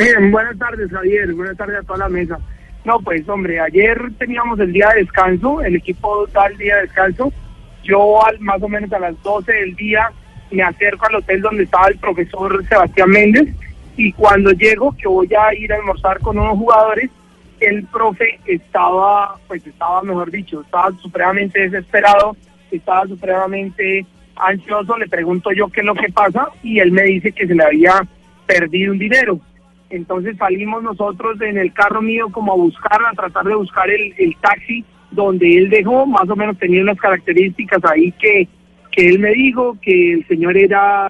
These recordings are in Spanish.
Eh, buenas tardes, Javier. Buenas tardes a toda la mesa. No, pues, hombre, ayer teníamos el día de descanso, el equipo da día de descanso. Yo, al, más o menos a las 12 del día, me acerco al hotel donde estaba el profesor Sebastián Méndez y cuando llego, que voy a ir a almorzar con unos jugadores, el profe estaba, pues estaba, mejor dicho, estaba supremamente desesperado, estaba supremamente ansioso, le pregunto yo qué es lo que pasa y él me dice que se le había perdido un dinero. Entonces salimos nosotros en el carro mío como a buscar, a tratar de buscar el, taxi donde él dejó, más o menos tenía unas características ahí que, que él me dijo, que el señor era,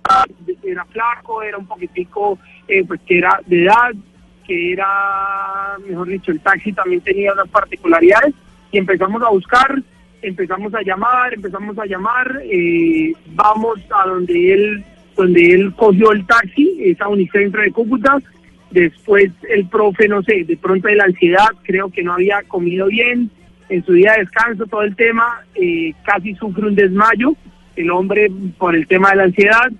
era flaco, era un poquitico, eh, pues que era de edad, que era, mejor dicho, el taxi también tenía unas particularidades y empezamos a buscar, empezamos a llamar, empezamos a llamar, eh, vamos a donde él, donde él cogió el taxi, es a Unicentro de Cúcuta, Después el profe, no sé, de pronto de la ansiedad, creo que no había comido bien, en su día de descanso, todo el tema, eh, casi sufre un desmayo, el hombre por el tema de la ansiedad,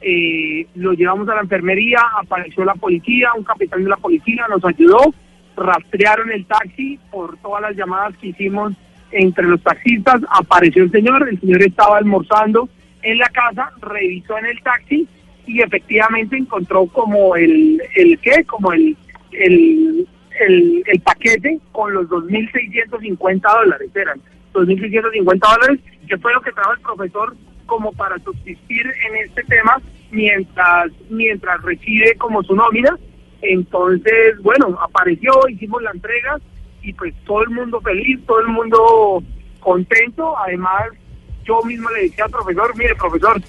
eh, lo llevamos a la enfermería, apareció la policía, un capitán de la policía nos ayudó, rastrearon el taxi por todas las llamadas que hicimos entre los taxistas, apareció el señor, el señor estaba almorzando en la casa, revisó en el taxi y efectivamente encontró como el, el qué, como el, el, el, el paquete con los 2.650 dólares, eran 2.650 dólares, que fue lo que trajo el profesor como para subsistir en este tema mientras, mientras recibe como su nómina. Entonces, bueno, apareció, hicimos la entrega y pues todo el mundo feliz, todo el mundo contento. Además, yo mismo le decía al profesor, mire, profesor,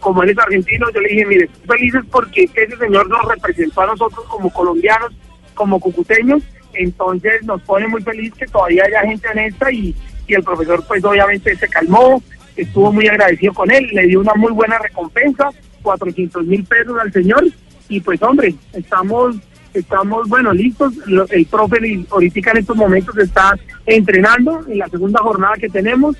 como él es argentino, yo le dije, mire, felices porque ese señor nos representó a nosotros como colombianos, como cucuteños, entonces nos pone muy feliz que todavía haya gente honesta y, y el profesor pues obviamente se calmó, estuvo muy agradecido con él, le dio una muy buena recompensa, 400 mil pesos al señor y pues hombre, estamos estamos bueno listos, el profe ahorita en estos momentos está entrenando en la segunda jornada que tenemos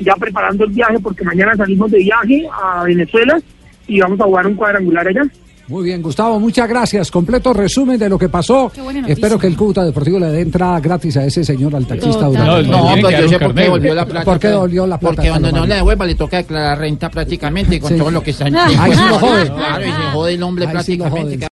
ya preparando el viaje porque mañana salimos de viaje a Venezuela y vamos a jugar un cuadrangular allá. Muy bien, Gustavo, muchas gracias. Completo resumen de lo que pasó. Espero que el Cúcuta Deportivo le dé entrada gratis a ese señor, al taxista. No, no, pues yo sé por qué volvió la plata. ¿Por qué volvió la plata? Porque cuando no le devuelva le toca declarar renta prácticamente con todo lo que está en Ahí sí lo jode. Claro, y se jode el hombre Ahí sí prácticamente. jode.